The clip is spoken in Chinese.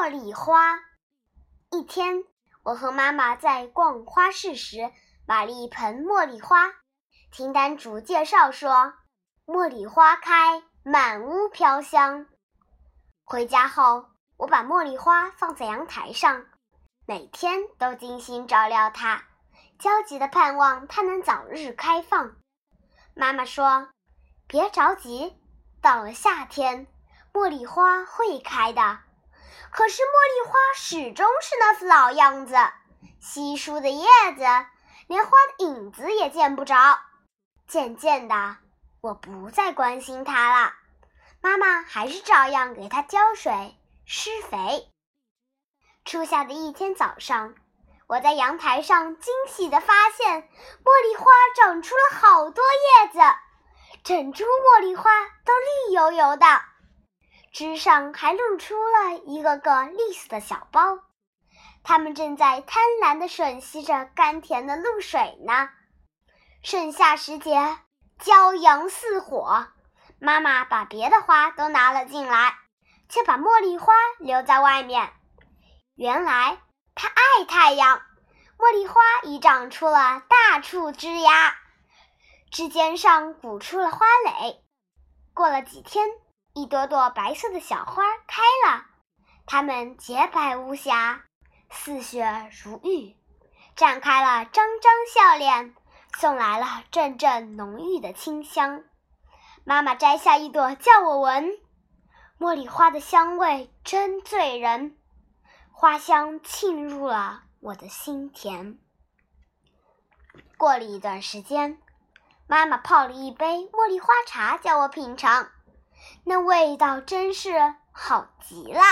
茉莉花。一天，我和妈妈在逛花市时，买了一盆茉莉花。听单主介绍说，茉莉花开，满屋飘香。回家后，我把茉莉花放在阳台上，每天都精心照料它，焦急地盼望它能早日开放。妈妈说：“别着急，到了夏天，茉莉花会开的。”可是茉莉花始终是那副老样子，稀疏的叶子，连花的影子也见不着。渐渐的，我不再关心它了。妈妈还是照样给它浇水、施肥。初夏的一天早上，我在阳台上惊喜地发现，茉莉花长出了好多叶子，整株茉莉花都绿油油的，枝上还露出了一个个绿色的小苞，它们正在贪婪地吮吸着甘甜的露水呢。盛夏时节，骄阳似火。妈妈把别的花都拿了进来，却把茉莉花留在外面。原来它爱太阳。茉莉花已长出了大处枝丫，枝尖上鼓出了花蕾。过了几天，一朵朵白色的小花开了，它们洁白无瑕，似雪如玉，绽开了张张笑脸，送来了阵阵浓郁的清香。妈妈摘下一朵，叫我闻。茉莉花的香味真醉人，花香沁入了我的心田。过了一段时间，妈妈泡了一杯茉莉花茶，叫我品尝，那味道真是好极了。